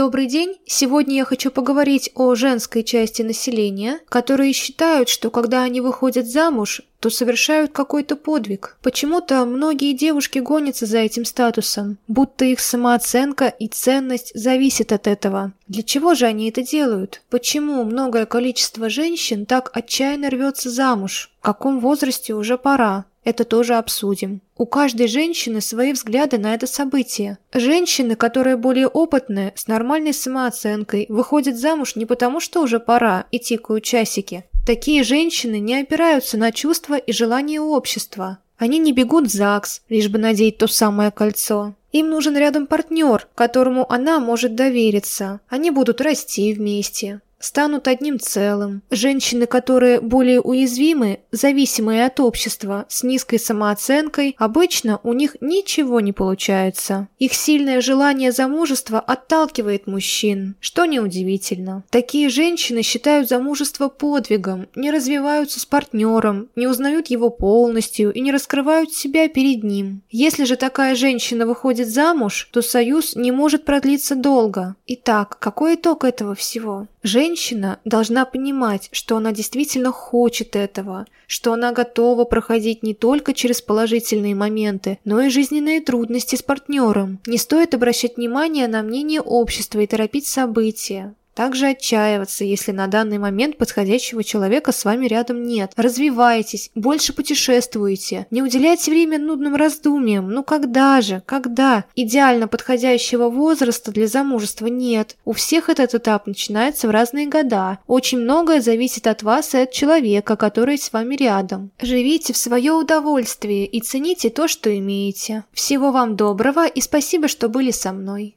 Добрый день! Сегодня я хочу поговорить о женской части населения, которые считают, что когда они выходят замуж, то совершают какой-то подвиг. Почему-то многие девушки гонятся за этим статусом, будто их самооценка и ценность зависят от этого. Для чего же они это делают? Почему многое количество женщин так отчаянно рвется замуж? В каком возрасте уже пора? Это тоже обсудим. У каждой женщины свои взгляды на это событие. Женщины, которые более опытные, с нормальной самооценкой, выходят замуж не потому, что уже пора и тикают часики. Такие женщины не опираются на чувства и желания общества. Они не бегут в ЗАГС, лишь бы надеть то самое кольцо. Им нужен рядом партнер, которому она может довериться. Они будут расти вместе станут одним целым. Женщины, которые более уязвимы, зависимые от общества, с низкой самооценкой, обычно у них ничего не получается. Их сильное желание замужества отталкивает мужчин, что неудивительно. Такие женщины считают замужество подвигом, не развиваются с партнером, не узнают его полностью и не раскрывают себя перед ним. Если же такая женщина выходит замуж, то союз не может продлиться долго. Итак, какой итог этого всего? Женщина должна понимать, что она действительно хочет этого, что она готова проходить не только через положительные моменты, но и жизненные трудности с партнером. Не стоит обращать внимание на мнение общества и торопить события. Также отчаиваться, если на данный момент подходящего человека с вами рядом нет. Развивайтесь, больше путешествуйте, не уделяйте время нудным раздумьям. Ну когда же, когда? Идеально подходящего возраста для замужества нет. У всех этот этап начинается в разные года. Очень многое зависит от вас и от человека, который с вами рядом. Живите в свое удовольствие и цените то, что имеете. Всего вам доброго и спасибо, что были со мной.